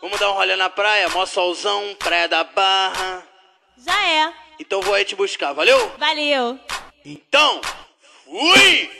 Vamos dar um rolê na praia, mó solzão, praia da barra. Já é. Então vou aí te buscar, valeu? Valeu. Então, fui!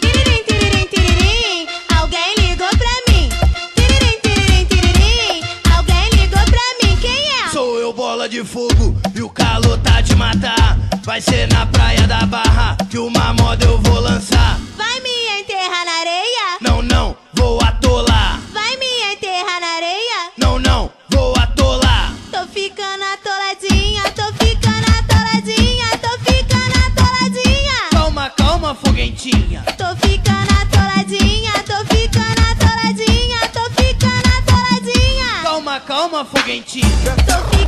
Tiririm, tiririm, tiririm, alguém ligou pra mim. Tiririm, tiririm, tiririm, alguém ligou pra mim. Quem é? Sou eu, bola de fogo, e o calor tá de matar. Vai ser na praia da barra que uma moda eu vou lançar. Vai me enterrar na areia? Não, não, vou atolar. Vai me enterrar na areia? Não, não, vou atolar. Tô ficando atoladinha, tô ficando atoladinha, tô ficando atoladinha. Calma, calma, foguentinha. Tô ficando atoladinha, tô ficando atoladinha, tô ficando atoladinha. Calma, calma, foguentinha. Tô ficando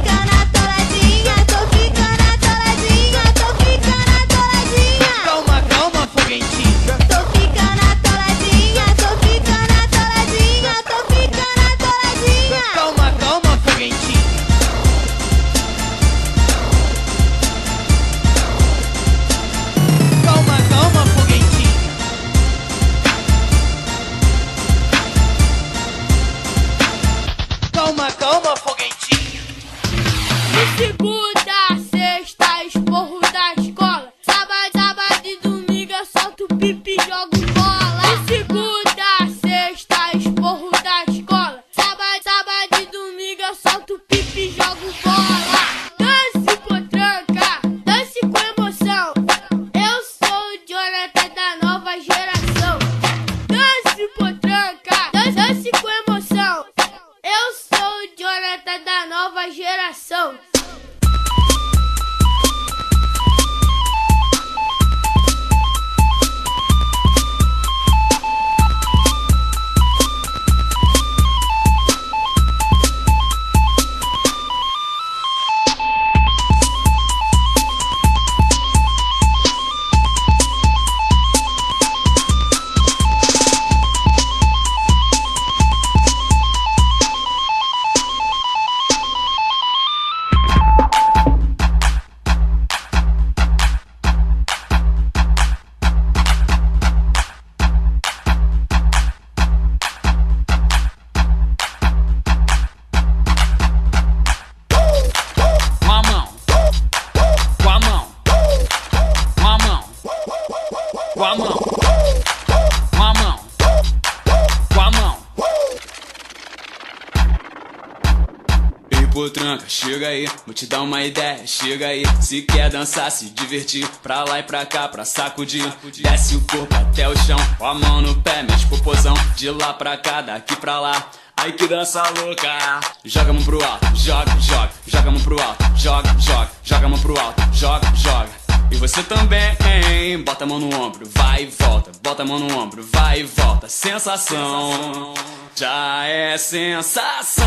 te dar uma ideia, chega aí. Se quer dançar, se divertir, pra lá e pra cá, pra sacudir. Desce o corpo até o chão, com a mão no pé, mexe popozão. De lá pra cá, daqui pra lá. Ai que dança louca! Joga a mão pro alto, joga, joga, joga a mão pro alto, joga, joga, joga a mão pro alto, joga, joga. E você também, hein? Bota a mão no ombro, vai e volta. Bota a mão no ombro, vai e volta. Sensação, já é sensação.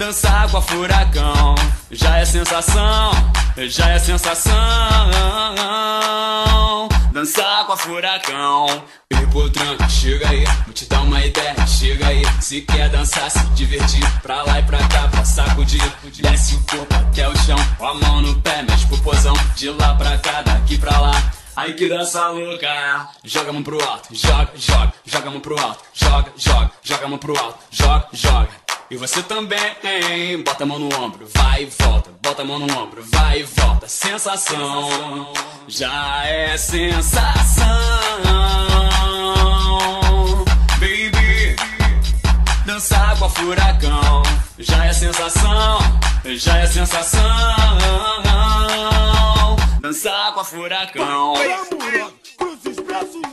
Baby, dançar com a furacão. Já é sensação, já é sensação. Dançar com a furacão. Hipotranca, chega aí, vou te dar uma ideia, chega aí. Se quer dançar, se divertir, pra lá e pra cá, pra sacudir. Desce o corpo até o chão, com a mão no pé, mexe pro pozão. De lá pra cá, daqui pra lá. Aí que dança louca, joga a mão pro alto, joga, joga, joga a mão pro alto, joga, joga, joga a mão pro alto, joga, joga. E você também? Bota a mão no ombro, vai e volta. Bota a mão no ombro, vai e volta. Sensação, já é sensação. Baby, dançar com a furacão. Já é sensação, já é sensação. Dançar com a furacão. Glamour, cruza os braços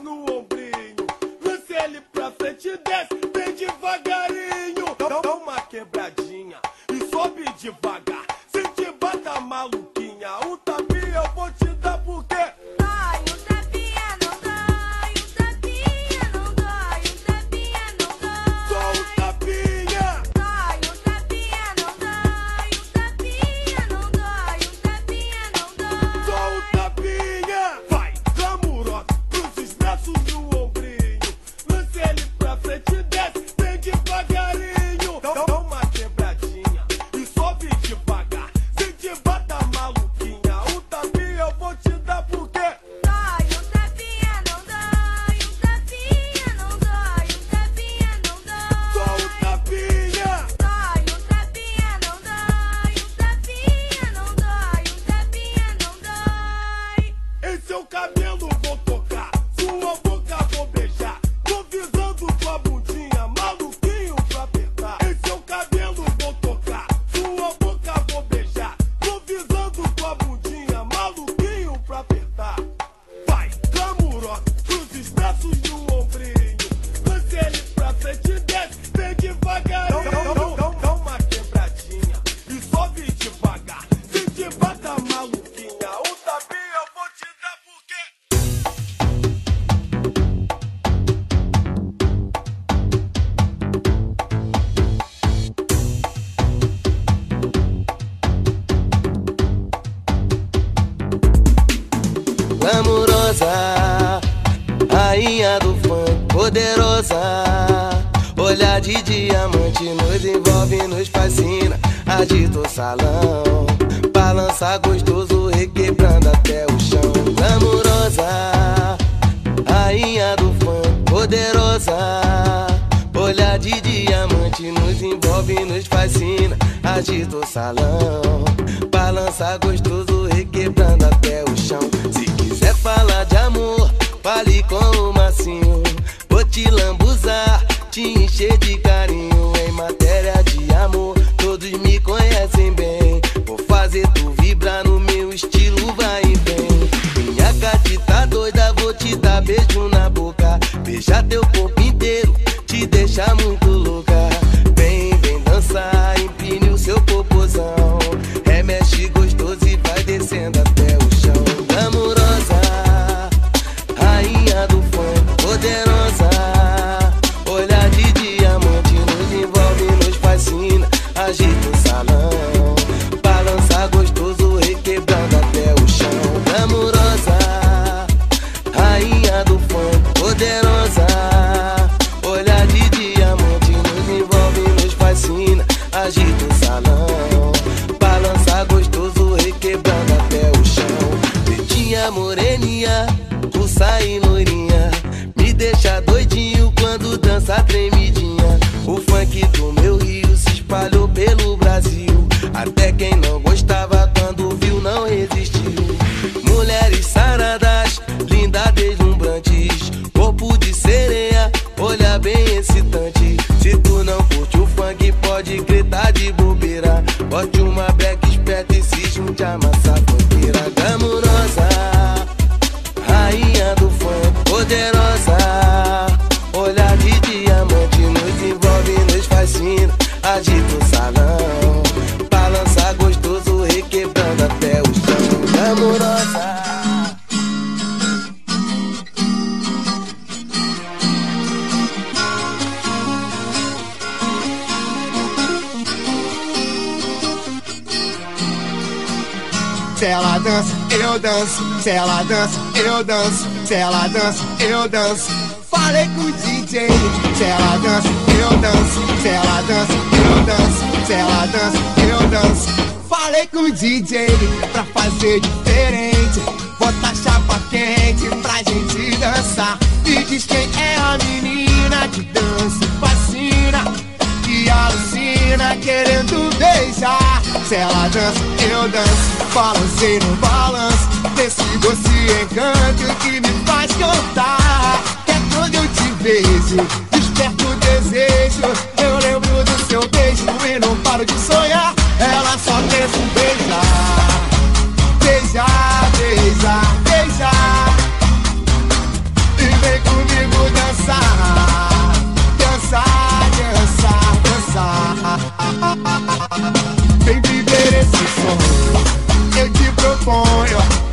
De diamante nos envolve, nos fascina. Agita o salão, balança gostoso, requebrando até o chão. Se quiser falar de amor, fale com o macinho. Vou te lambuzar, te encher de carinho. Em matéria de amor, todos me conhecem bem. Vou fazer tu vibrar no meu estilo, vai e vem. Minha gata tá doida, vou te dar beijo na boca. Beijar teu corpo se ela dança, eu danço, se ela dança, eu danço, se ela dança, eu danço. Falei com o DJ, se ela dança, eu danço, se ela dança, eu danço, se ela dança, eu danço. Falei com o DJ pra fazer diferente, bota chapa quente pra gente dançar. E diz quem é a menina que dança, fascina, que alucina menina querendo beijar. Se ela dança, eu danço, balancei assim no balanço. Desse doce encanto que me faz cantar. Que é quando eu te vejo, desperto o desejo. Eu lembro do seu beijo e não paro de sonhar. Ela só pensa son. Et qui peut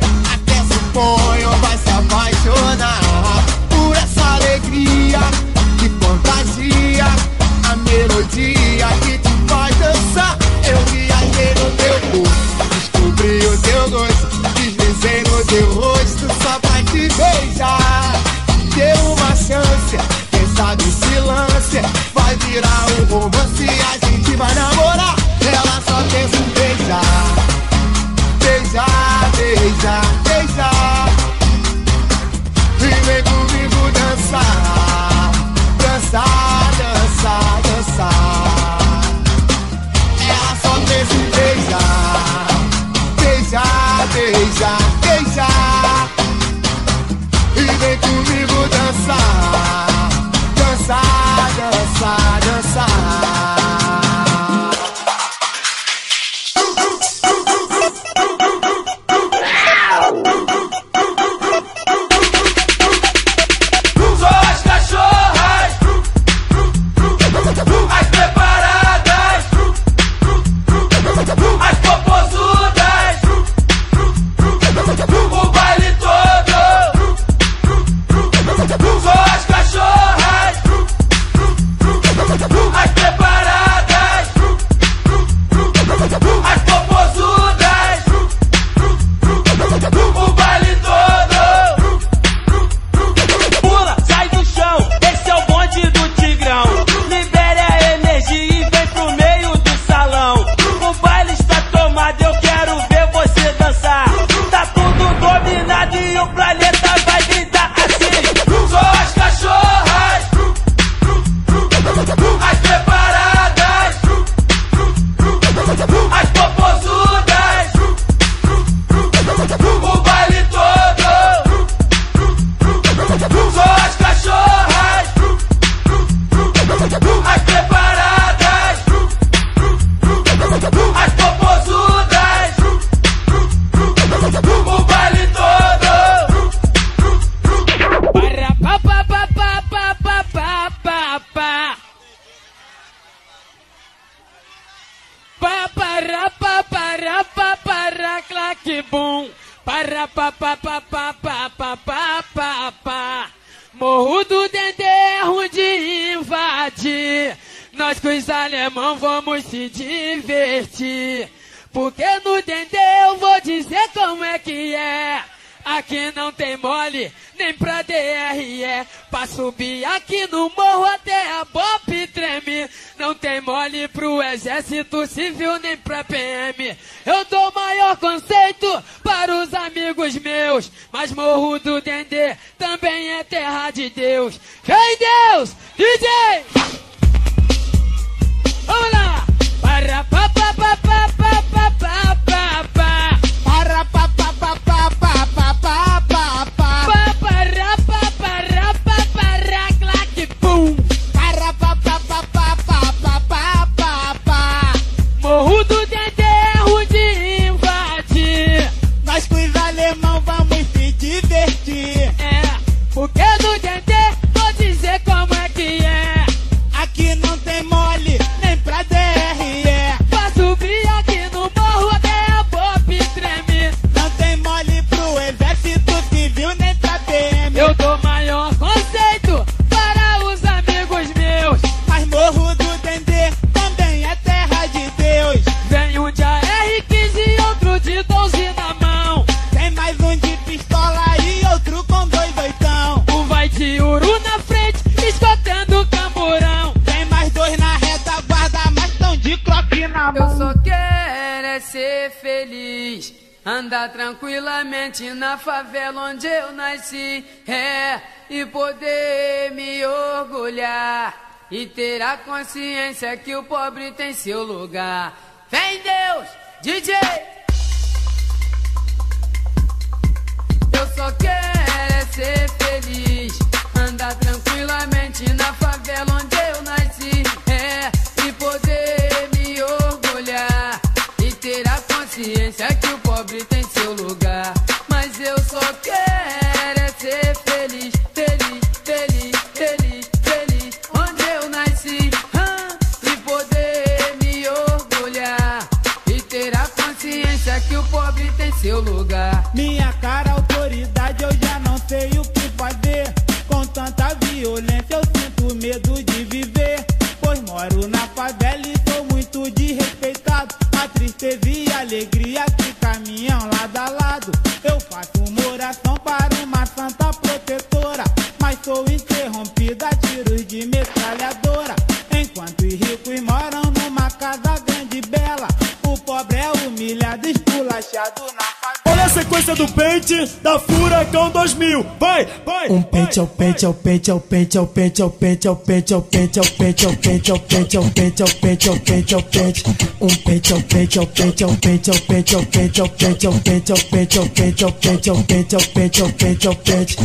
nasci. É, e poder me orgulhar. E ter a consciência que o pobre tem seu lugar. Vem Deus, DJ! Do pente da Furacão 2000. Vai, vai. Um pente ao pente ao pente ao pente ao pente ao pente ao pente ao pente ao pente ao pente ao pente ao pente ao pente ao pente ao pente um pente ao pente ao pente ao pente ao pente ao pente ao pente ao pente ao pente ao pente ao pente ao pente ao pente ao pente ao pente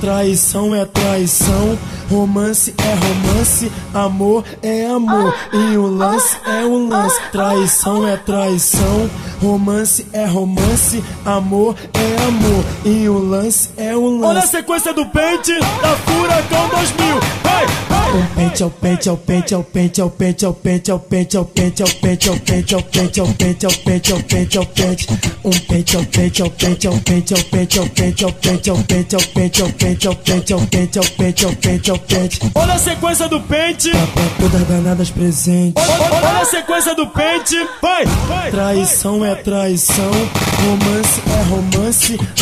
Traição é traição, romance é romance, amor é amor, e o lance é o lance. Traição é traição, romance é romance, amor é amor, e o lance é o lance. Olha a sequência do pente da Furacão 2000. Vai, vai. Um pente ao pente ao pente ao pente ao pente ao pente ao pente ao pente ao pente ao pente ao pente ao pente ao pente ao pente ao pente um pente ao pente ao pente ao pente ao pente ao pente ao pente ao pente ao pente ao pente ao pente ao pente ao pente ao pente ao pente Olha a sequência do pente. todas danadas presentes Olha olha a sequência do pente. Vai, vai. Traição é traição, romance é romance,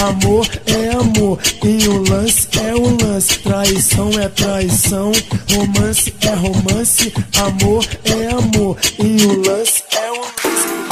amor é amor, e o lance é o lance. Traição é traição, romance é romance, amor é amor, e o lance é o lance.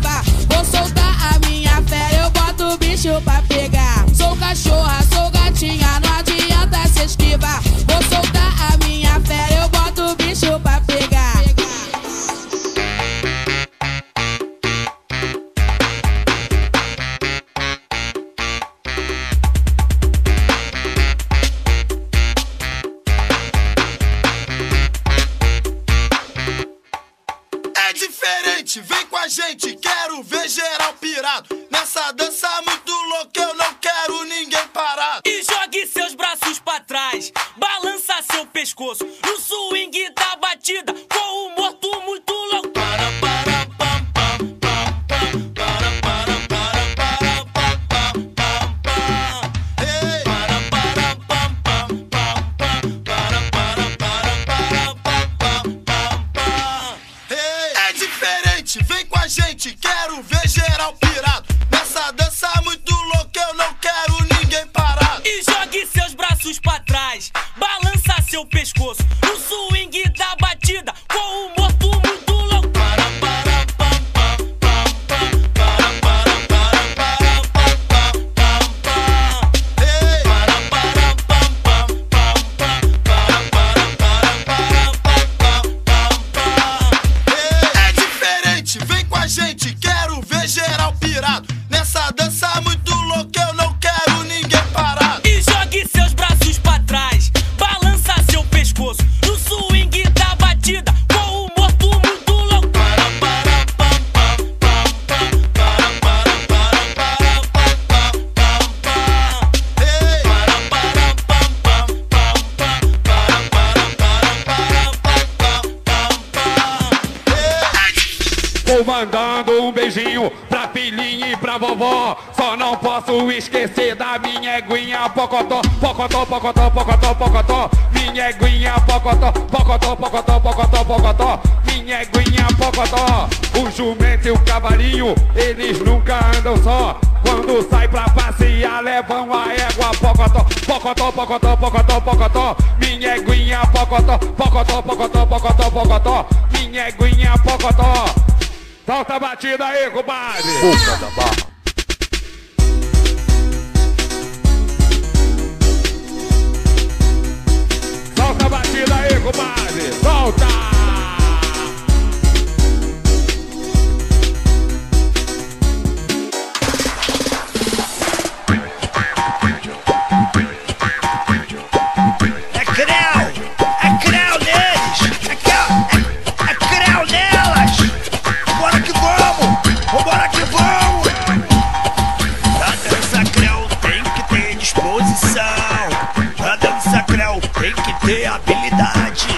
Vou soltar a minha fera, eu boto o bicho pra pegar. Sou cachorra, Minha eguinha pocotó. O jumento e o cavalinho, eles nunca andam só. Quando sai pra passear, levam a égua pocotó, pocotó, pocotó, pocotó, pocotó. Minha eguinha pocotó, pocotó, pocotó, pocotó, pocotó. Minha eguinha pocotó. Solta a batida aí, compadre. Boca da barra. Solta a batida aí, compadre. Solta. Ter habilidade.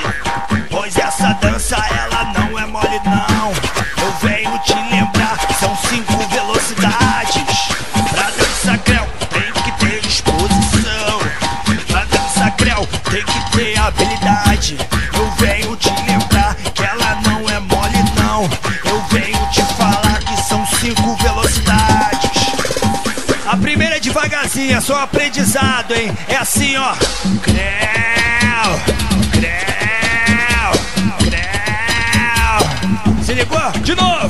Pois essa dança ela não é mole não. Eu venho te lembrar, são cinco velocidades. Pra dança creu tem que ter disposição. Pra dança creu tem que ter habilidade. Eu venho te lembrar que ela não é mole não. Eu venho te falar que são cinco velocidades. A primeira é devagarzinho, é só aprendizado, hein? É assim, ó. Creu, creu, creu. Se ligou? De novo.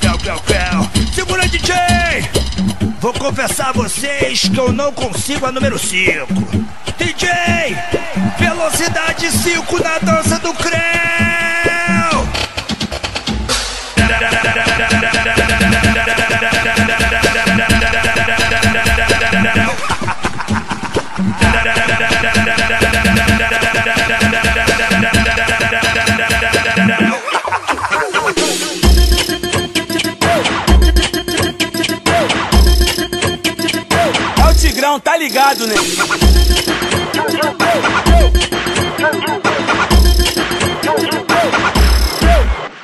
Creu, creu, creu. Segura, DJ! Vou confessar a vocês que eu não consigo a número 5. DJ! Velocidade 5 na dança do creu! Tigrão, tá ligado, né?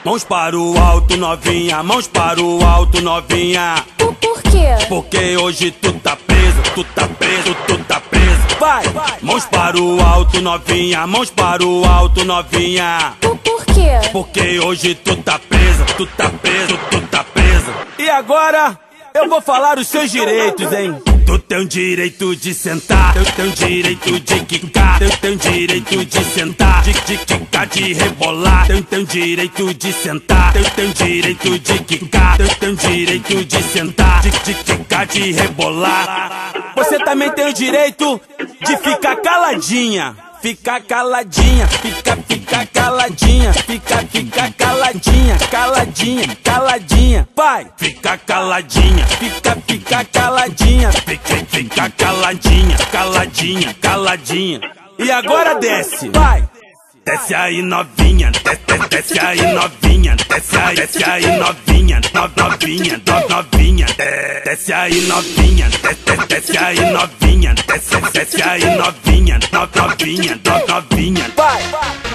Mãos para o alto, novinha, mãos para o alto, novinha. Por, por quê? Porque hoje tu tá preso, tu tá preso, tu tá preso. Vai! Mãos para o alto, novinha, mãos para o alto, novinha. Por, por quê? Porque hoje tu tá preso, tu tá preso, tu tá preso. E agora eu vou falar os seus direitos, hein? Tu tem o direito de sentar, tu tem o direito de quicar, tu tem o direito de sentar, de, de quicar, de rebolar, tu tem o direito de sentar, tu tem o direito de quicar, tu tem o direito de sentar, de, de quicar, de rebolar. Você também tem o direito de ficar caladinha. Fica caladinha, fica, fica caladinha, fica, fica caladinha, caladinha, caladinha, vai, fica caladinha, fica, fica caladinha, fica, fica caladinha, caladinha, caladinha. E agora desce, vai. Desce aí novinha, desce, desce, aí novinha, desce aí, desce aí novinha, no, novinha, no, novinha, de- desce aí novinha, desce, desce aí novinha, desce, desce aí novinha, no, novinha, no, novinha. Vai!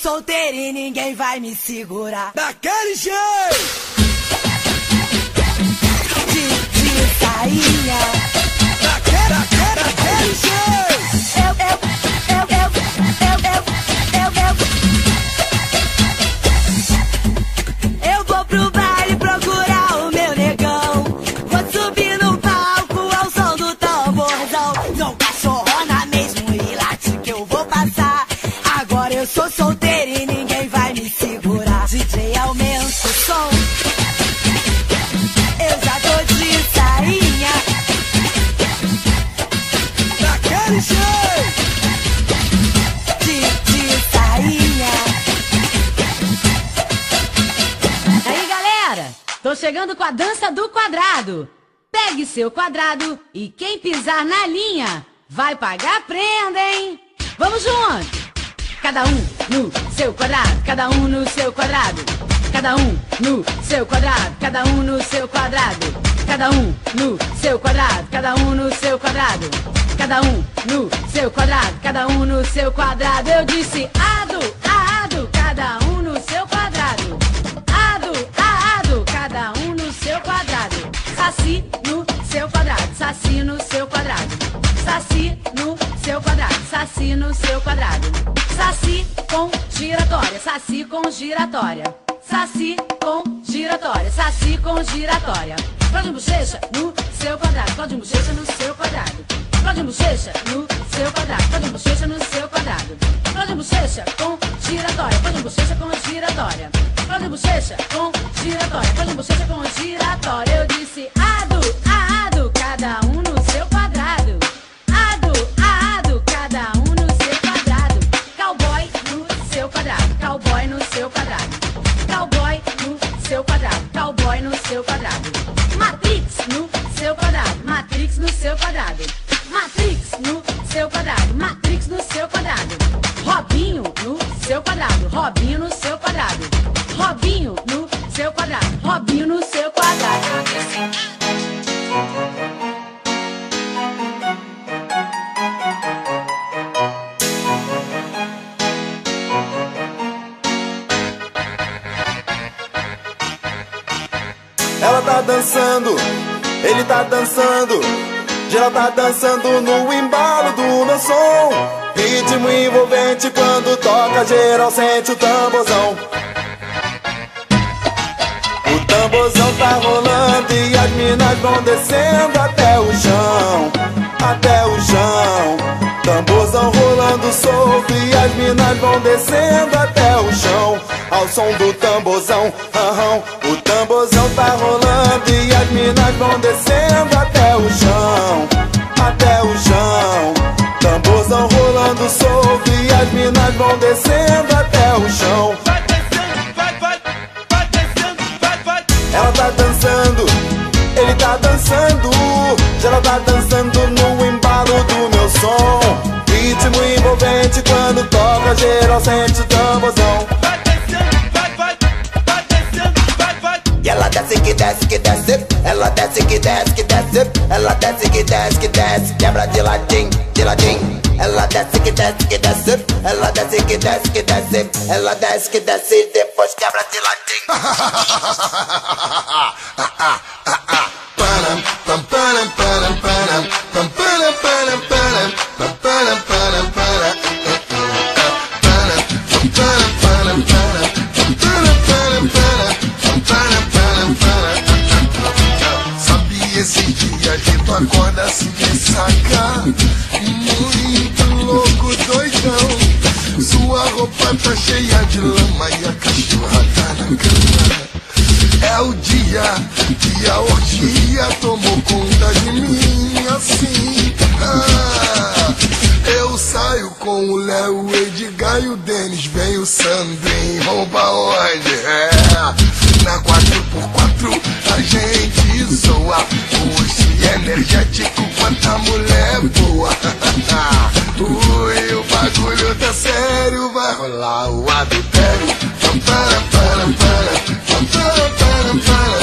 Solteira e ninguém vai me segurar. DJ, aumenta o som. Eu já tô de sainha. Daquele jeito! De, de sainha. Aí galera, tô chegando com a dança do quadrado. Pegue seu quadrado e quem pisar na linha vai pagar prenda, hein? Vamos junto! Cada um no seu quadrado, cada um no seu quadrado. Cada um no seu quadrado, cada um no seu quadrado. Cada um no seu quadrado, cada um no seu quadrado. Cada um no seu quadrado, cada um no seu quadrado. Eu disse ado, ado, cada um no seu quadrado. Ado, ado, cada um no seu quadrado. Saci no seu quadrado, saci no seu quadrado. Saci no seu quadrado, saci no seu quadrado. Saci com giratória, saci com giratória. Saci com giratória, saci com giratória. Cláudio Bochecha no seu quadrado, Cláudio Bochecha no seu quadrado. Cláudio Bochecha no seu quadrado, Cláudio Bochecha no seu quadrado. Cláudio Bochecha com giratória, Cláudio Bochecha com giratória. Cláudio Bochecha com giratória, Cláudio Bochecha com giratória. Eu disse ado, ado, cada um no seu quadrado. Quadrado. Cowboy no seu quadrado, cowboy no seu quadrado. Matrix no seu quadrado, Matrix no seu quadrado. Matrix no seu quadrado, Matrix no seu quadrado. Robinho no seu quadrado, Robinho no seu quadrado. Robinho no seu quadrado, Robinho no seu dançando, ele tá dançando. Geral tá dançando no embalo do meu som. Ritmo envolvente quando toca, geral sente o tamborzão. O tamborzão tá rolando e as minas vão descendo até o chão, até o chão. Tamborzão rolando solto e as minas vão descendo até o chão, ao som do tamborzão. aham. O tamborzão tá rolando e as minas vão descendo até o chão, até o chão. Tamborzão rolando solto e as minas vão descendo até o chão. Quando toca, geral sente o tamborzão. E ela desce que desce que desce, ela desce que desce que desce, ela desce que desce que desce, quebra de ladinho, de ladinho. Ela desce que desce que desce, ela desce que desce que desce, ela desce que desce e depois quebra de ladinho. Param, pam, param, param, param, pam, param, param, param, acorda assim ressaca Muito louco, doidão Sua roupa tá cheia de lama e a cachorra tá na cama é o dia que a orgia tomou conta de mim assim. Ah, eu saio com o Léo, o Edgar e o Denis. Vem o Sandrinho, rouba onde? É, na 4x4 a gente zoa. É energético quanta mulher boa. Ui, o bagulho tá sério, vai rolar o adultério. Pam, para, para, para, pam, para, para, para.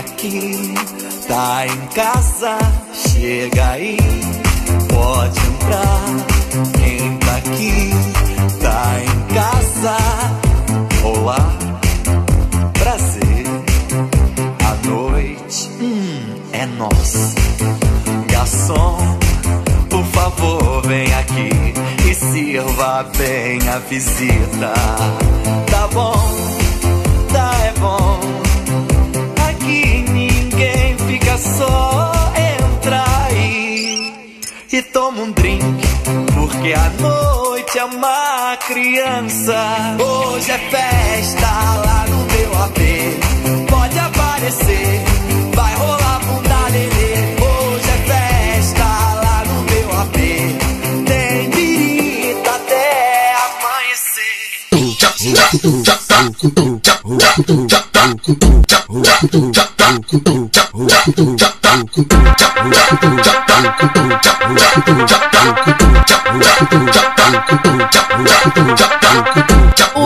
Aqui, tá em casa, chega aí, pode entrar. Quem tá aqui, tá em casa. Olá, prazer, a noite hum, é nossa. Garçom, por favor, vem aqui e sirva bem a visita. Tá bom, tá é bom. Só. Entra aí e toma um drink, porque a noite é uma criança. Hoje é festa lá no meu AP. Pode aparecer, vai rolar bunda lelê. Hoje é festa lá no meu AP. Tem birita até O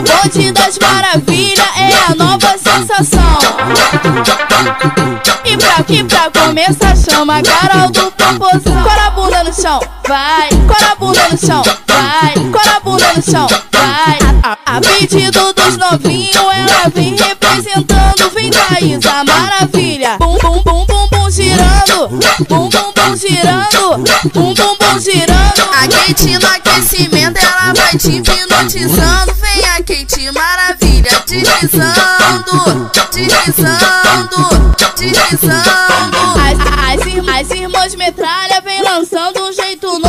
bonde das maravilhas é a nova sensação. E pra, e pra começar, chama Carol do Popozão. Cora bunda no chão, vai. Cora bunda no chão, vai. Cora bunda no chão, vai. A, pedido dos novinhos, ela vem representando. Vem Thaís, a maravilha. Bum, bum, bum, bum, bum, girando. Bum, bum, bum, girando. Bum, bum, bum, girando. A Kate no aquecimento, ela vai te hipnotizando. Vem a Kate maravilha, deslizando. Deslizando. Deslizando. As, as, as irmãs metralha vem lançando um jeito novo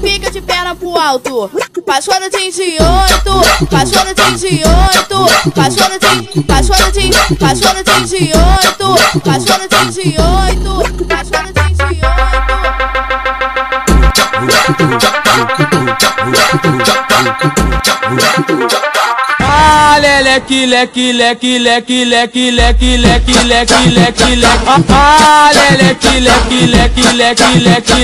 fica de perna pro alto. Passou no 38, passou no 38, passou de 38, passou no 38, passou no 38, passou no 38, passou no 38. Ah, leleque, leque, leque, leque, leque, leque, leque, leque, leque, leque. Ah, leque, leque, leque, leque, leque,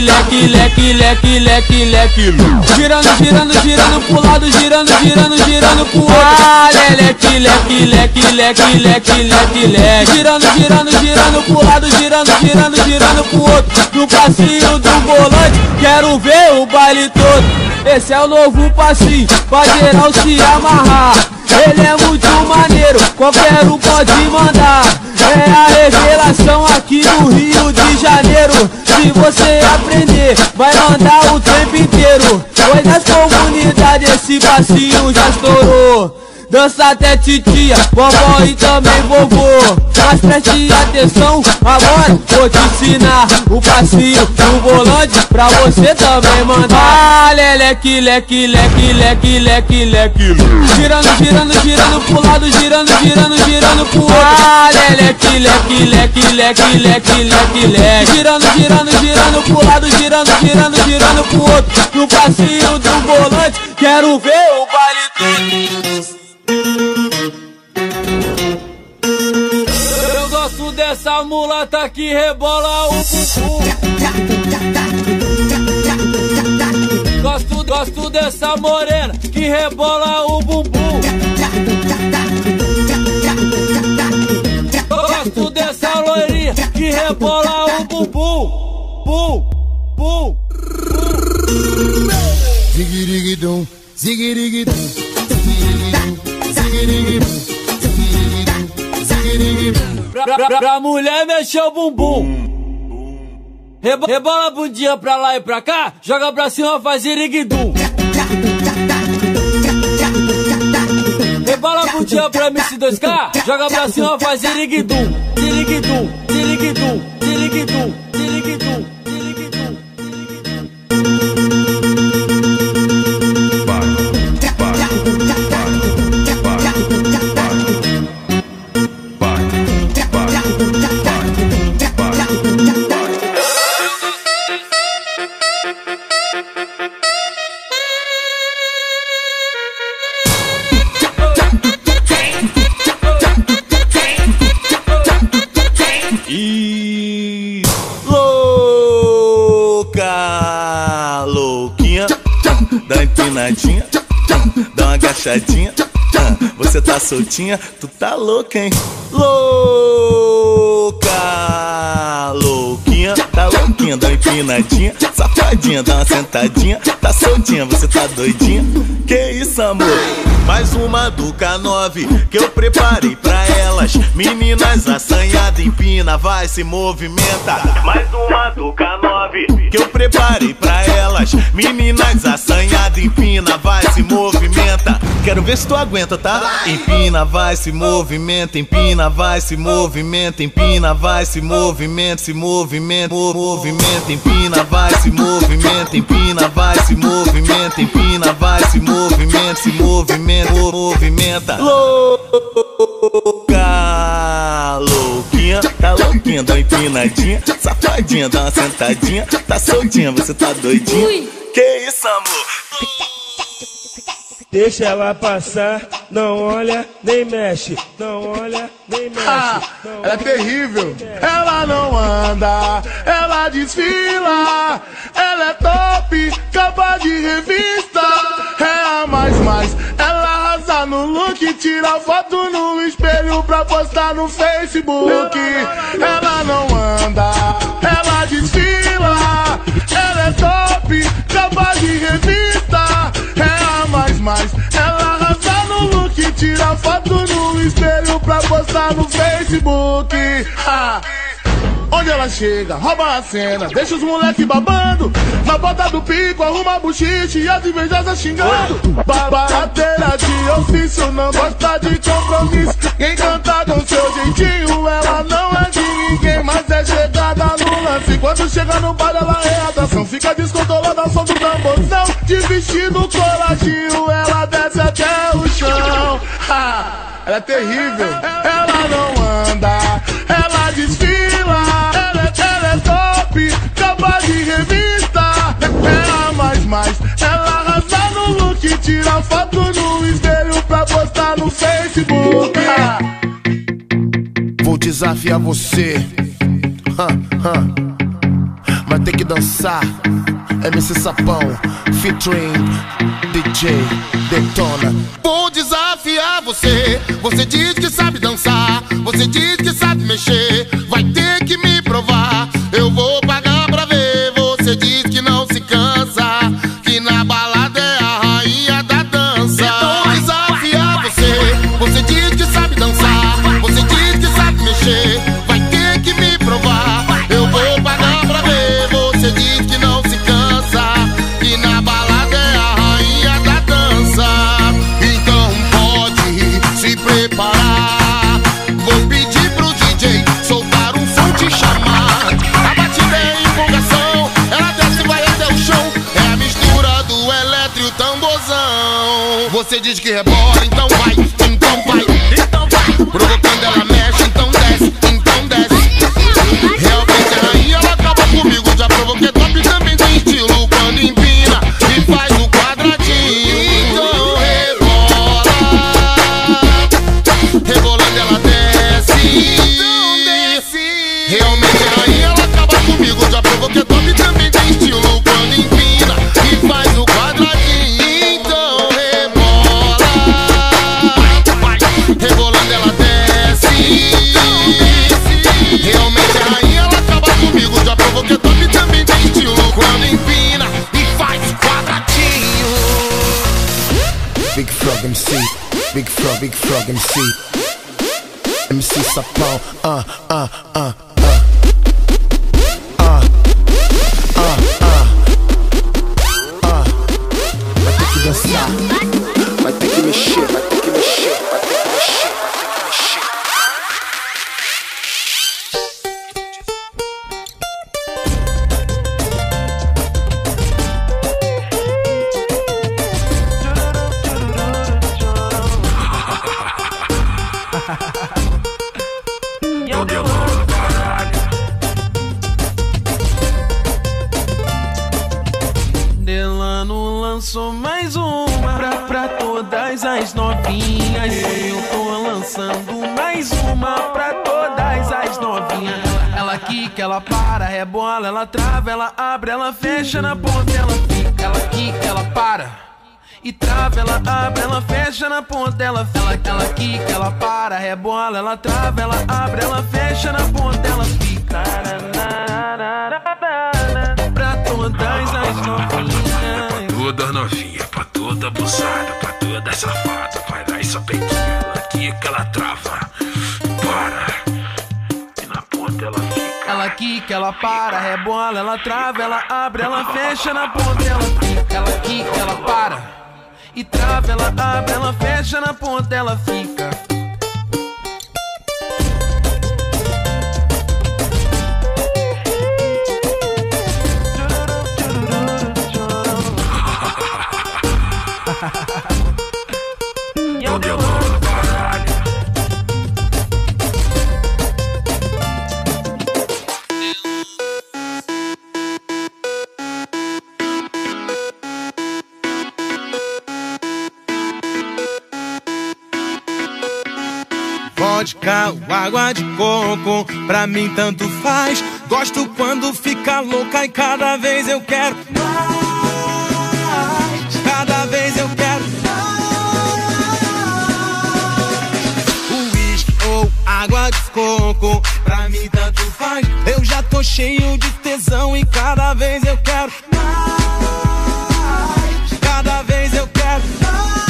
leque, leque, leque, leque. Girando, girando, girando pro lado, girando, girando, girando pro outro. Ah, leleque, leque, leque, leque, leque, leque, leque. Girando, girando, girando pro lado, girando, girando, girando pro outro. No passinho do volante, quero ver o baile todo. Esse é o novo passinho, pra geral se amarrar. Ele é muito maneiro, qualquer um pode mandar. É a revelação aqui no Rio de Janeiro. Se você aprender, vai mandar o tempo inteiro. Pois nas comunidades esse passinho já estourou. Dança até titia, vovó e também vovô. Mas preste atenção, agora vou te ensinar O passinho do volante pra você também mandar. Ah, leleque, leque, leque, leque, leque, leque. Girando, girando, girando pro lado, girando, girando, girando pro outro. Ah, leleque, leque, leque, leque, leque, leque, leque. Girando, girando, girando pro lado, girando, girando, girando pro outro. No passinho do volante, quero ver o baile todo Eu gosto dessa mulata que rebola o bumbum. Gosto, gosto dessa morena que rebola o bumbum. Gosto dessa loirinha que rebola o bumbum. Bum, bum. Zigirigidum, zigirigidum, Pra, pra, pra mulher mexer o bumbum. Rebo- Rebola a bundinha pra lá e pra cá, joga pra cima, faz iriguidum. Rebola a bundinha pra MC2K, joga pra cima, faz. Iriguidum, iriguidum, iriguidum, agachadinha. ah, você tá soltinha, tu tá louca, hein? Louca, louquinha, tá louquinha, dá uma empinadinha, safadinha, dá uma sentadinha, tá soltinha, você tá doidinha? Que isso, amor? Mais uma do K9 que eu preparei pra elas. Meninas assanhadas, empina, vai, se movimenta. Mais uma do K9 que eu preparei pra elas. Meninas assanhadas, empina, vai, se movimenta. Quero ver se tu aguenta, tá? Empina, vai, se movimenta, empina, vai, se movimenta, empina, vai, se movimenta, se movimenta, mo- movimenta, empina, vai, se movimenta, empina, vai, se movimenta, empina, vai, se movimenta, se movimenta, mo- movimenta. Louca, louquinha, tá louquinha, dá uma empinadinha, safadinha, dá uma sentadinha, tá soltinha, você tá doidinha? Que isso, amor? Deixa ela passar, não olha nem mexe, não olha nem mexe. Ah, ela é terrível. Ela não anda, ela desfila. Ela é top, capa de revista. É mais mais. Ela arrasa no look, tira foto no espelho pra postar no Facebook. Ela não anda, ela desfila. Ela é top, capa de revista. É a mais mais. Ela arrasa no look, tira foto no espelho pra postar no Facebook. Ah. Onde ela chega, rouba a cena, deixa os moleque babando. Na bota do pico, arruma buchiche e as invejosas xingando. Barateira de ofício, não gosta de compromisso. Quem canta com seu jeitinho, ela não é de ninguém, mas é chegada no lance. Quando chega no bar, ela é atração. Fica descontrolada ao som do tamborzão. De vestido coladinho, ela desce até o chão. Ah, ela é terrível, ela não anda, ela desfila. Capa de revista. É mais mais, ela arrasa no look, tira foto no espelho pra postar no Facebook. Vou desafiar você. Hã, hã. Vai ter que dançar. MC Sapão, featuring DJ Detona. Vou desafiar você. Você diz que sabe dançar. Você diz que sabe mexer. Vai ter que diz que não Você diz que rebola, então vai, MC, MC Sapin, uh. Ela para, rebola, ela trava, ela abre, ela fecha na ponta, ela fica, ela quica, ela para. E trava, ela abre, ela fecha na ponta, ela fica. Água de coco, pra mim tanto faz. Gosto quando fica louca e cada vez eu quero mais. Cada vez eu quero mais. Uísque ou água de coco, pra mim tanto faz. Eu já tô cheio de tesão e cada vez eu quero mais. Cada vez eu quero dois,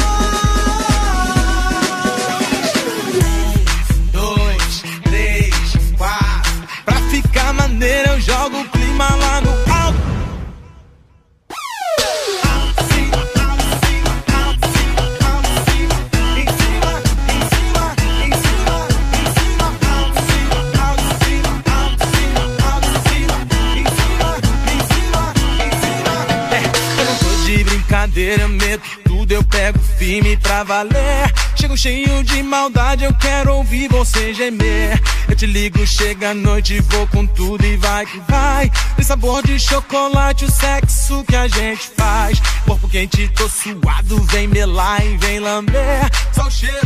eu pego firme pra valer. Chego cheio de maldade, eu quero ouvir você gemer. Eu te ligo, chega a noite, vou com tudo e vai que vai. Tem sabor de chocolate, o sexo que a gente faz. Corpo quente, tô suado, vem melar e vem lamber. Só o cheiro,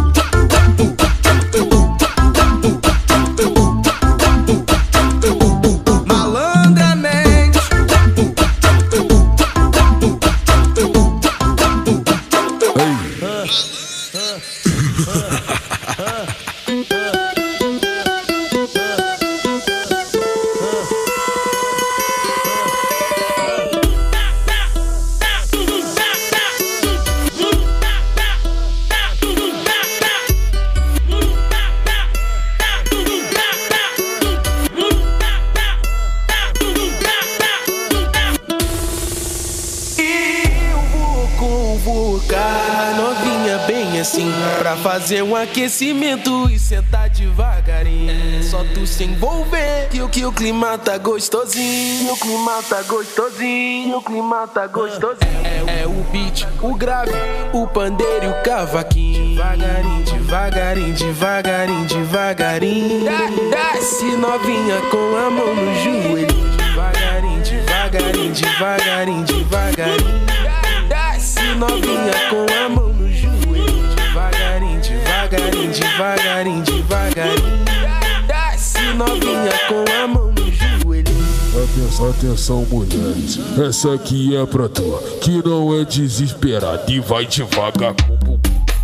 A novinha bem assim Pra fazer um aquecimento e sentar devagarinho. Só tu se envolver que o que o clima tá gostosinho O clima tá gostosinho, o clima tá gostosinho. É, é o beat, o grave, o pandeiro e o cavaquinho. Devagarinho, devagarinho, devagarinho, devagarinho. Desce novinha com a mão no joelho. Devagarinho, devagarinho, devagarinho, devagarinho novinha com a mão no joelho. Devagarinho, devagarinho, devagarinho, devagarinho Se novinha com a mão no joelho. Atenção, atenção, mulheres. Essa aqui é pra tu, que não é desesperada e vai devagar com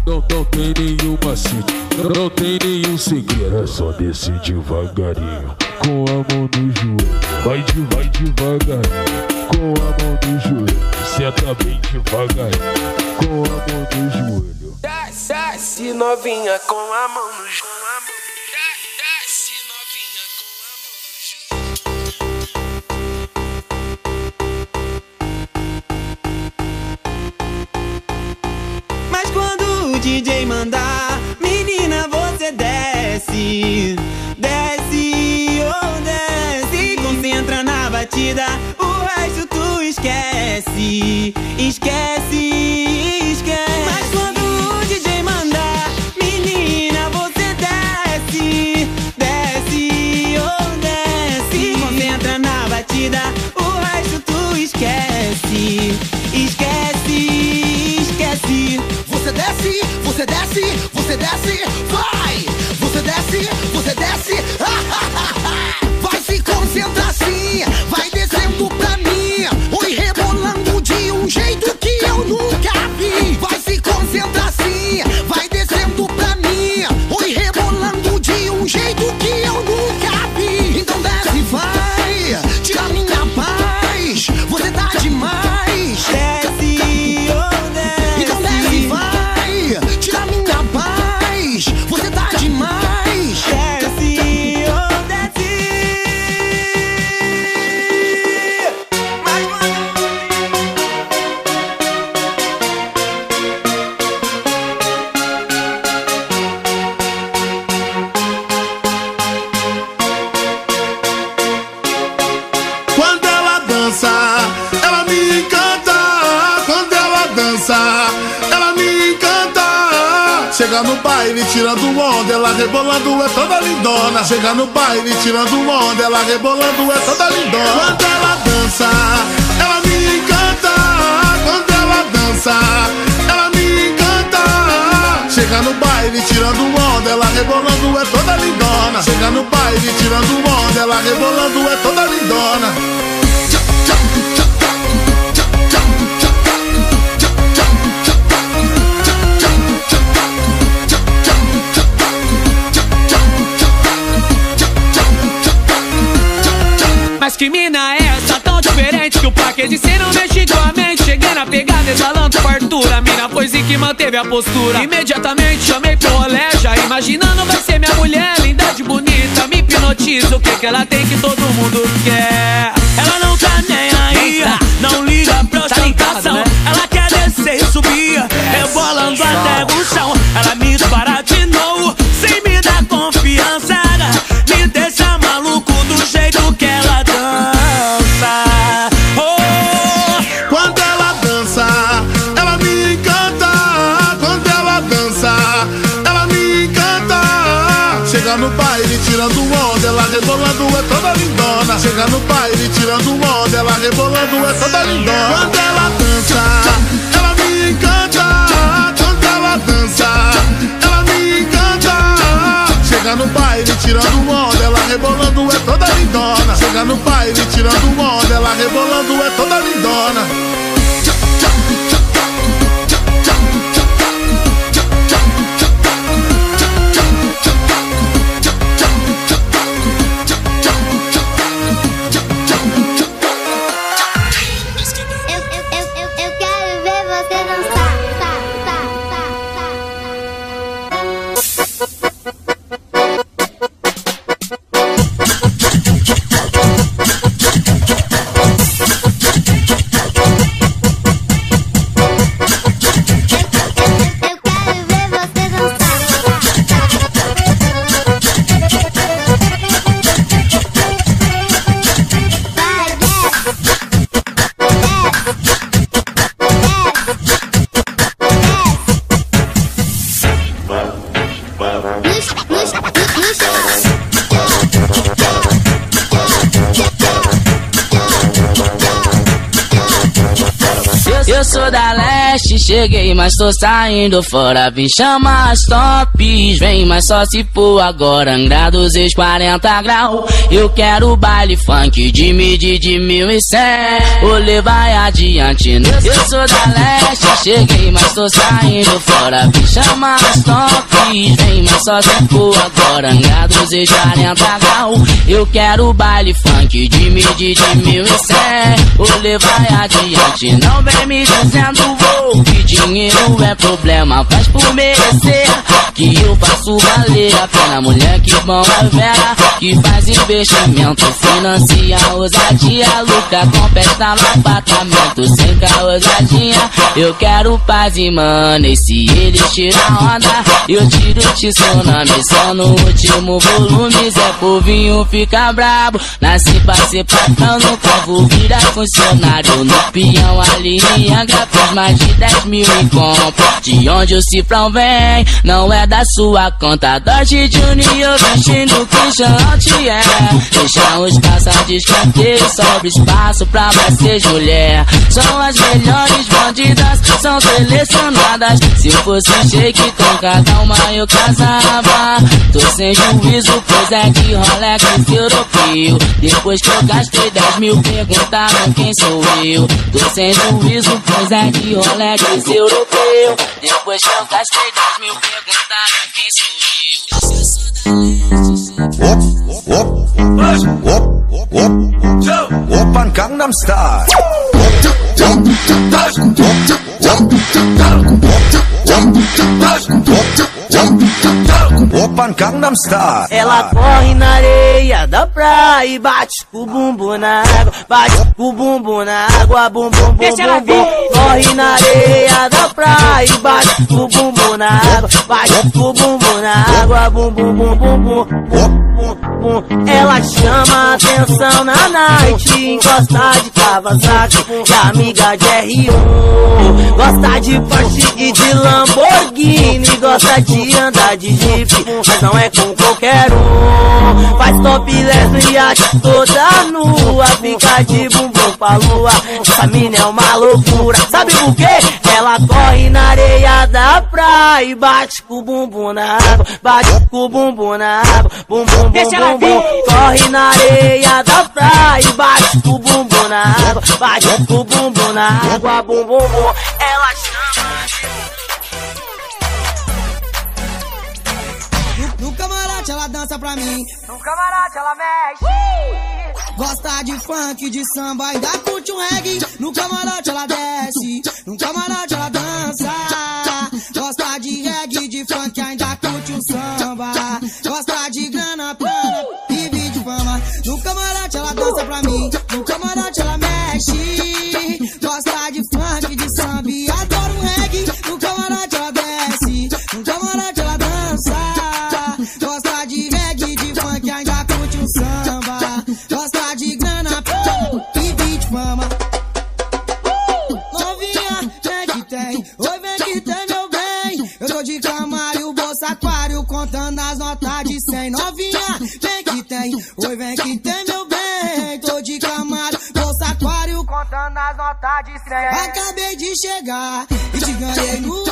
não, não tem nenhum macete, não tem nenhum segredo. É só descer devagarinho, com a mão no joelho. Vai, de, vai devagarinho com a mão no joelho. Senta bem devagarinho, com a mão no joelho. Desce, desce novinha com a mão no joelho. Mas quando o DJ mandar, menina, você desce. Desce, o resto tu esquece. Esquece, esquece. Mas quando o DJ mandar, menina, você desce. Desce, oh, desce. Concentra na batida, o resto tu esquece. Esquece, esquece. Você desce, você desce, você desce, vai! Tirando onda, ela rebolando é toda lindona. Quando ela dança, ela me encanta. Quando ela dança, ela me encanta. Chega no baile tirando onda, ela rebolando é toda lindona. Chega no baile tirando onda, ela rebolando é toda que o plaque de cê não mexe com a mente Cheguei na pegada exalando fartura. Mina foi que manteve a postura. Imediatamente chamei pro rolé Já imaginando vai ser minha mulher Linda de bonita, me hipnotiza O que que ela tem que todo mundo quer? Ela não tá nem aí Não liga pra ostentação. Ela quer descer e subir Rebolando até o chão. Ela me dispara de Chega no baile tirando onda, ela rebolando é toda lindona. Quando ela dança, ela me encanta. Quando ela dança, ela me encanta. Chega no baile tirando onda, ela rebolando é toda lindona. Chega no baile tirando onda, ela rebolando é toda lindona. Cheguei, mas tô saindo fora. Vim chamar as tops, vem, mas só se for agora. Angra 240 graus. Eu quero baile funk de midi de mil e cem. Olê vai adiante, eu sou da leste, cheguei, mas tô saindo fora. Vim chamar as tops, vem, mas só se for agora. Angra 240 graus. Eu quero baile funk de midi de mil e cem. Olê vai adiante, não vem me dizendo vou que dinheiro é problema, faz por merecer. Que eu faço valer a pena, mulher que bom é vera, que faz investimento, financia ousadia, lucra com festa no apartamento, sem ousadinha. Eu quero paz e mano, e se eles tiram onda, eu tiro o tsunami, só no último volume, Zé Povinho fica brabo, nasci pra ser patrão, nunca vou virar funcionário, no peão ali em Angra, fiz mais de 10 em compra, de onde o cifrão vem, não é da sua conta, Dodge Junior vestindo Christian Altier, deixa os caça de escanteio, sobra espaço pra ser mulher, são as melhores bandidas, são selecionadas, se fosse shake com cada uma eu casava, tô sem juízo, pois é que Rolex europeu, depois que eu gastei 10 mil perguntaram quem sou eu, tô sem juízo, pois é que Rolex europeu, depois que eu gastei 10 mil perguntaram quem Open Gangnam Style. Open Gangnam Style. Ela corre na areia da praia e bate o bumbum na água, bate o bumbum na água, bum bum bum bum bum. Corre na areia da praia e bate o bumbum na água, bate o bumbum na água, bum bum bum bum bum. bum, bum. Ela chama atenção na night, encosta de Kawasaki e amiga de R1. Gosta de Porsche e de Lamborghini, gosta de andar de Jeep, mas não é com qualquer um. Faz topless no iate toda nua, fica de bumbum pra lua. Essa mina é uma loucura, sabe por quê? Ela corre na areia da praia e bate com o bumbum na água, bate com o bumbum na água, bum bum bum bum bum. Corre na areia da praia e bate com o bumbum na água, bate com o bumbum na água, bum bum bum. Ela chama dança pra mim. No camarote ela mexe. Gosta de funk, de samba, ainda curte um reggae. No camarote ela desce. No camarote ela dança. Gosta de reggae, de funk, ainda curte um samba. Gosta de grana, plana e vídeo fama. No camarote ela dança pra mim. Acabei de chegar e te ganhei no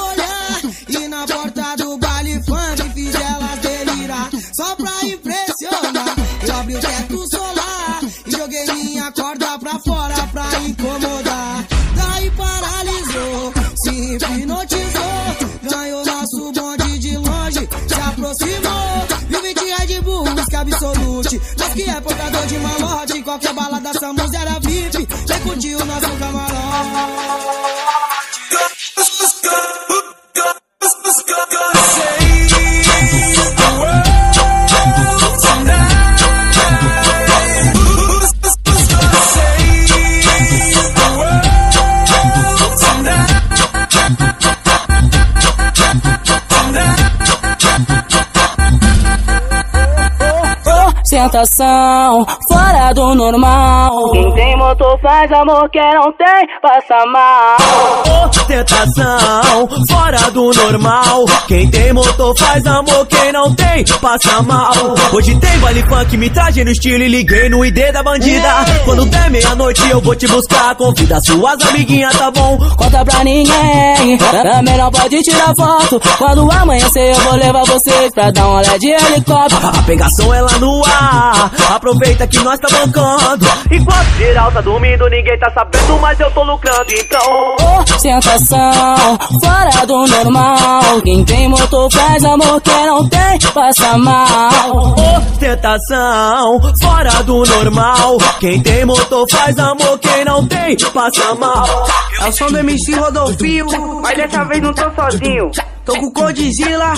Fora do normal. Quem motor faz amor, quem não tem, passa mal. Ostentação, fora do normal. Quem tem motor faz amor, quem não tem, passa mal. Hoje tem baile funk, me traje no estilo e liguei no ID da bandida. Quando der meia-noite eu vou te buscar. Convida suas amiguinhas, tá bom? Conta pra ninguém, também não pode tirar foto. Quando amanhecer eu vou levar vocês pra dar uma olhada de helicóptero. A pegação é lá no ar. Aproveita que nós tá bancando. Enquanto geral tá dormindo, ninguém tá sabendo, mas eu tô lucrando, então. Ostentação, fora do normal. Quem tem motor faz amor, quem não tem, passa mal. Ostentação, fora do normal. Quem tem motor faz amor, quem não tem, passa mal. É o som do MC Rodolfinho, mas dessa vez não tô sozinho. Tô com o Codzilla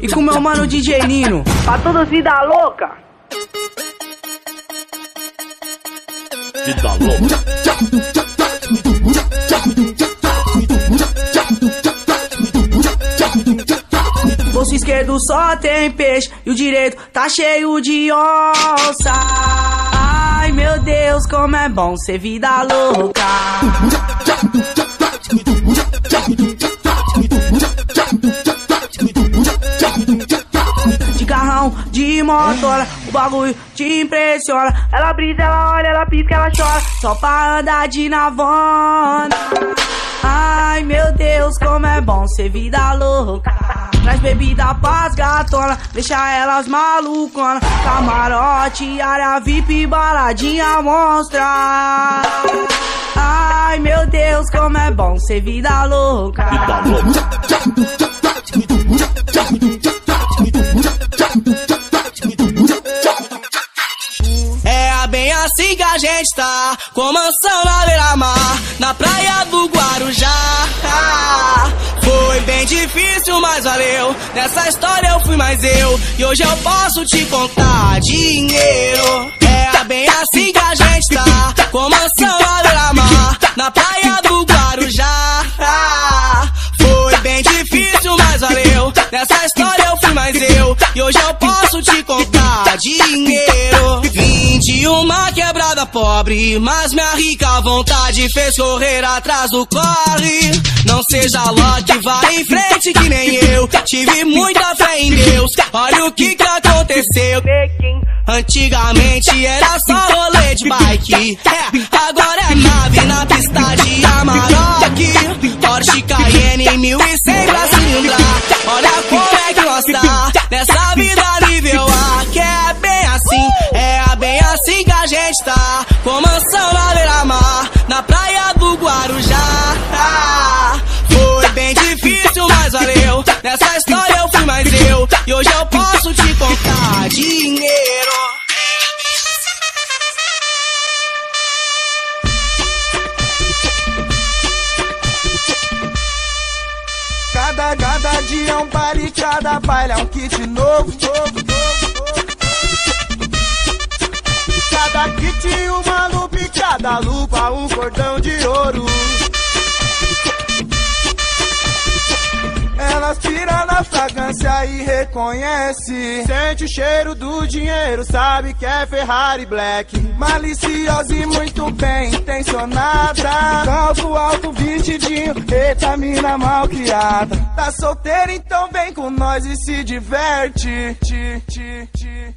e com meu mano DJ Nino. Pra todos vida louca. Vida louca. Bolso esquerdo só tem peixe e o direito tá cheio de onça. Ai meu Deus, como é bom ser vida louca. Carrão, de motora, o bagulho te impressiona. Ela brisa, ela olha, ela pisca, ela chora. Só pra andar de navona. Ai meu Deus, como é bom ser vida louca. Traz bebida pras gatona, deixa elas malucona. Camarote, área VIP, baladinha monstra. Ai meu Deus, como é bom ser vida louca. Bem assim que a gente tá, com mansão na beira-mar, na praia do Guarujá. Foi bem difícil, mas valeu. Nessa história eu fui mais eu, e hoje eu posso te contar dinheiro. É bem assim que a gente tá, com mansão na beira-mar, na praia do Guarujá. Foi bem difícil, mas valeu. Nessa história eu fui mais eu, e hoje eu posso pobre, mas minha rica vontade fez correr atrás do corre. Não seja Loki, vá em frente que nem eu. Tive muita fé em Deus, olha o que que aconteceu. Antigamente era só rolê de bike, é, agora é nave na pista de Amarok. Porsche Cayenne 1100 pra cilindrar, olha como é que nós tá nessa vida que a gente tá, com mansão na beira-mar, na praia do Guarujá. Foi bem difícil, mas valeu, nessa história eu fui mais eu, e hoje eu posso te contar dinheiro. Cada, cada dia é um baile, cada é um kit novo, novo, novo. Cada kit uma lupa e cada lupa um cordão de ouro. Elas piram na fragrância e reconhece. Sente o cheiro do dinheiro, sabe que é Ferrari Black. Maliciosa e muito bem intencionada. Calço alto, vestidinho, eita mal criada. Tá solteira, então vem com nós e se diverte. Ti, ti, ti,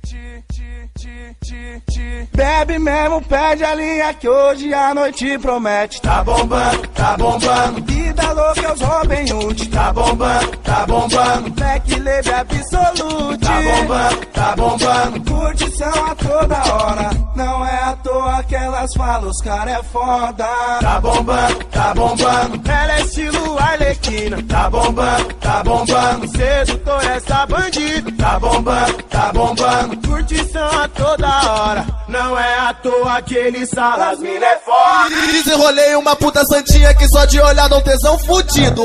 Bebe mesmo, pede a linha que hoje a noite promete. Tá bombando, tá bombando. Vida louca é os Robin Hood. Tá bombando, tá bombando. Black Leve Absolute. Tá bombando, tá bombando. Curtição a toda hora. Não é à toa que elas falam, os cara é foda. Tá bombando, tá bombando. Ela é estilo Arlequina. Tá bombando, tá bombando. Sedutor essa bandida. Tá bombando, tá bombando. Curtição a toda hora. Não é à toa que eles falam, as mina é foda. Desenrolei uma puta santinha que só de olhar dá um tesão fudido.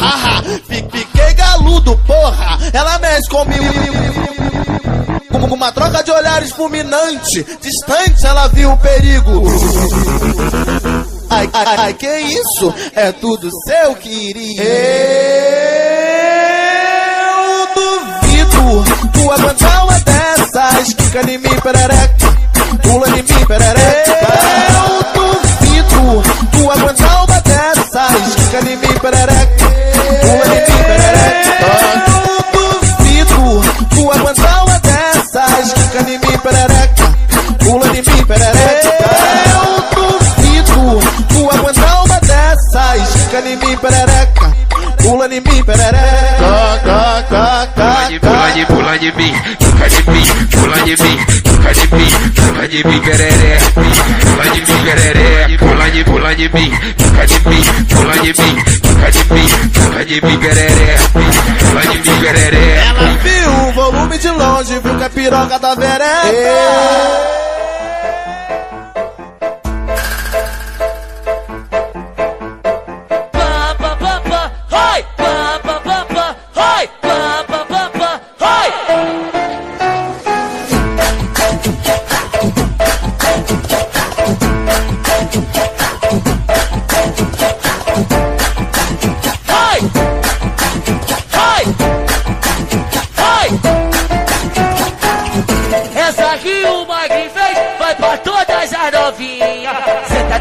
Haha, fi- fiquei galudo, porra. Ela mexe comigo. Com uma troca de olhares fulminante, distante ela viu o perigo. Ai, ai, ai, que isso? É tudo seu, querido. Eu duvido tu aguentar dessas, quica em mim, perereca. Pula em mim, perereca. Eu duvido tu aguentar uma dessas, quica em mim, perereca. Pula em mim, perereca. Eu duvido tu aguentar uma dessas, quica em mim, perereca. Pula em mim, perereca. Eu duvido tu aguentar uma dessas, quica em mim, perereca. Pula em mim, perereca. Pula de, pula de fica de mim, pula de mim, fica de mim, fica de mim, pereré. Pula de mim, pereré. Pula de, pula de mim, fica de mim, pula de mim, fica de mim, fica de mim, pereré. Pula de mim, pereré. Ela viu o volume de longe, viu que a piroca da vereca.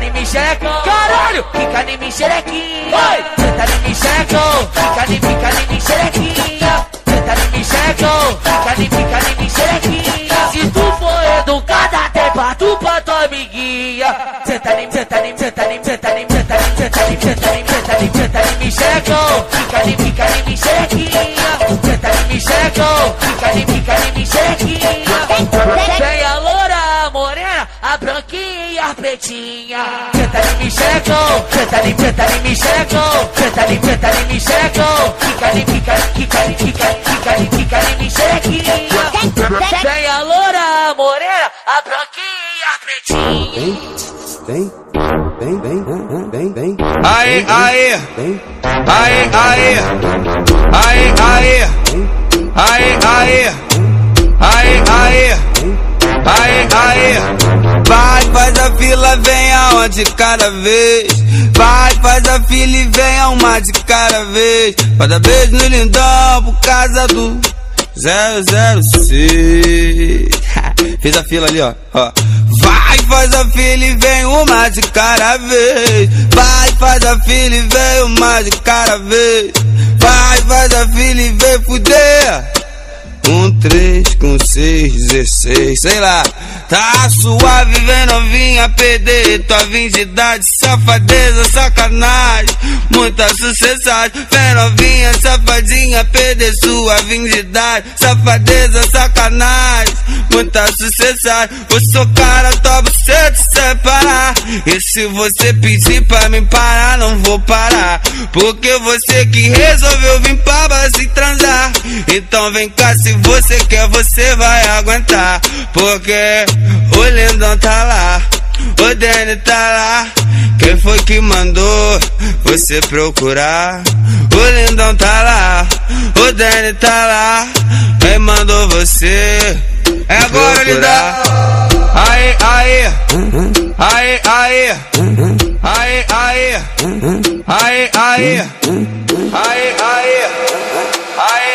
Senta em mim, xerecão. Caralho, fica em mim, xerequinha. Senta em mim, xerecão. Fica em fica em mim, xerequinha. Senta em mim, xerecão. Fica em fica em mim, xerequinha. Se tu for educada, até tu pra tua amiguinha. Senta em senta em senta em senta em senta em senta em senta em senta em senta em mim, xerecão. Fica em fica em mim, xerequinha. Senta em mim, xerecão. Fica em fica em mim, xerequinha. vaquinha pretinha. Senta ali, me chegou. Senta ali, senta ali, me chegou. Senta ali, senta ali, me chegou. Fica ali, fica ali, fica ali, fica ali, fica ali, fica ali, me cheguinha. Tem a loura, a morena, a branquinha pretinha. Vem, vem, vem, vem, vem, vem. Aê, aê. Aê, aê. Aê, aê. Aê, aê. Aê, aê. Aê, aê. Vai, faz a fila, venha uma de cada vez. Vai, faz a fila e venha uma de cada vez. Cada beijo no lindão por causa do 006. Fiz a fila ali, ó. ó. Vai, faz a fila e vem uma de cada vez. Vai, faz a fila e vem uma de cada vez. Vai, faz a fila e vem fuder. Um, três, com seis, dezesseis, sei lá. Tá suave, vem novinha, perder tua virgindade. Safadeza, sacanagem, muita sucessagem. Vem novinha, safadinha, perder sua virgindade. Safadeza, sacanagem, muita sucessagem. Eu sou cara, topo você te separar. E se você pedir pra me parar, não vou parar. Porque você que resolveu vir pra base transar. Então vem cá, se você quer, você vai aguentar. Porque o lindão tá lá, o Danny tá lá. Quem foi que mandou você procurar? O lindão tá lá, o Danny tá lá. Quem mandou você? É agora, lindão! Aê, aê! Aê, aê! Aê, aê! Aê, aê! Aê,